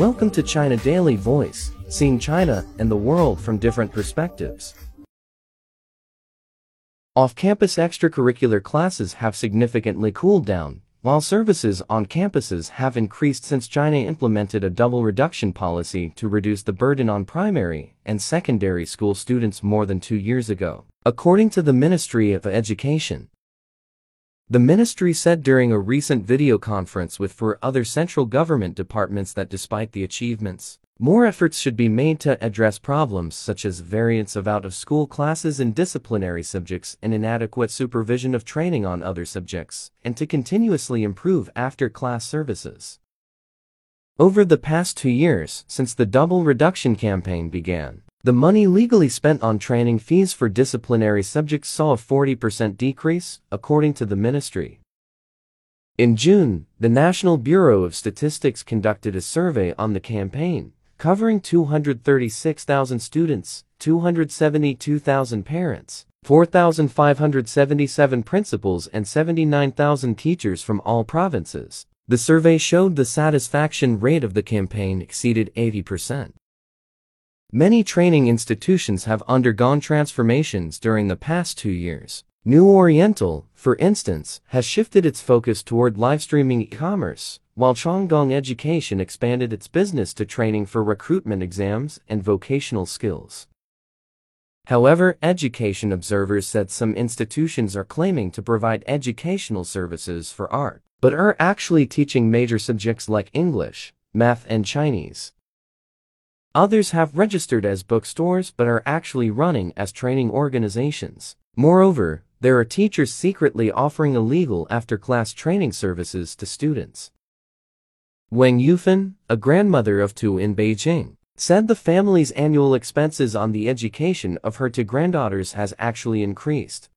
Welcome to China Daily Voice, seeing China and the world from different perspectives. Off-campus extracurricular classes have significantly cooled down, while services on campuses have increased since China implemented a double reduction policy to reduce the burden on primary and secondary school students more than two years ago, according to the Ministry of Education. The ministry said during a recent video conference with four other central government departments that despite the achievements, more efforts should be made to address problems such as variance of out-of-school classes in disciplinary subjects and inadequate supervision of training on other subjects, and to continuously improve after-class services. Over the past two years, since the double reduction campaign began, the money legally spent on training fees for disciplinary subjects saw a 40% decrease, according to the ministry. In June, the National Bureau of Statistics conducted a survey on the campaign, covering 236,000 students, 272,000 parents, 4,577 principals and 79,000 teachers from all provinces. The survey showed the satisfaction rate of the campaign exceeded 80%. Many training institutions have undergone transformations during the past two years. New Oriental, for instance, has shifted its focus toward live streaming e-commerce, while Zhonggong Education expanded its business to training for recruitment exams and vocational skills. However, education observers said some institutions are claiming to provide educational services for art, but are actually teaching major subjects like English, math and Chinese. Others have registered as bookstores but are actually running as training organizations. Moreover, there are teachers secretly offering illegal after-class training services to students. Wang Yufan, a grandmother of two in Beijing, said the family's annual expenses on the education of her two granddaughters has actually increased.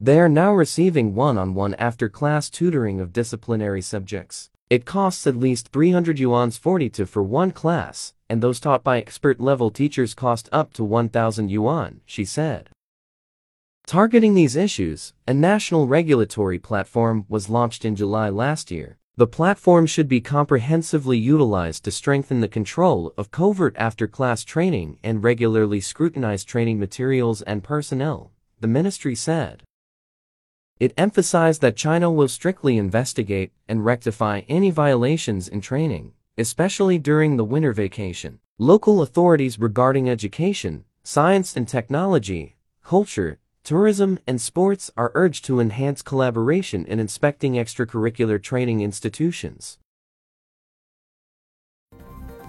They are now receiving one-on-one after-class tutoring of disciplinary subjects. It costs at least 300 yuan's 42 for one class, and those taught by expert-level teachers cost up to 1,000 yuan, she said. Targeting these issues, a national regulatory platform was launched in July last year. The platform should be comprehensively utilized to strengthen the control of covert after-class training and regularly scrutinize training materials and personnel, the ministry said. It emphasized that China will strictly investigate and rectify any violations in training, especially during the winter vacation. Local authorities regarding education, science and technology, culture, tourism, and sports are urged to enhance collaboration in inspecting extracurricular training institutions.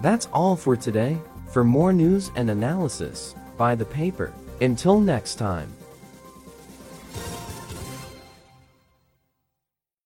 That's all for today. For more news and analysis, buy the paper. Until next time.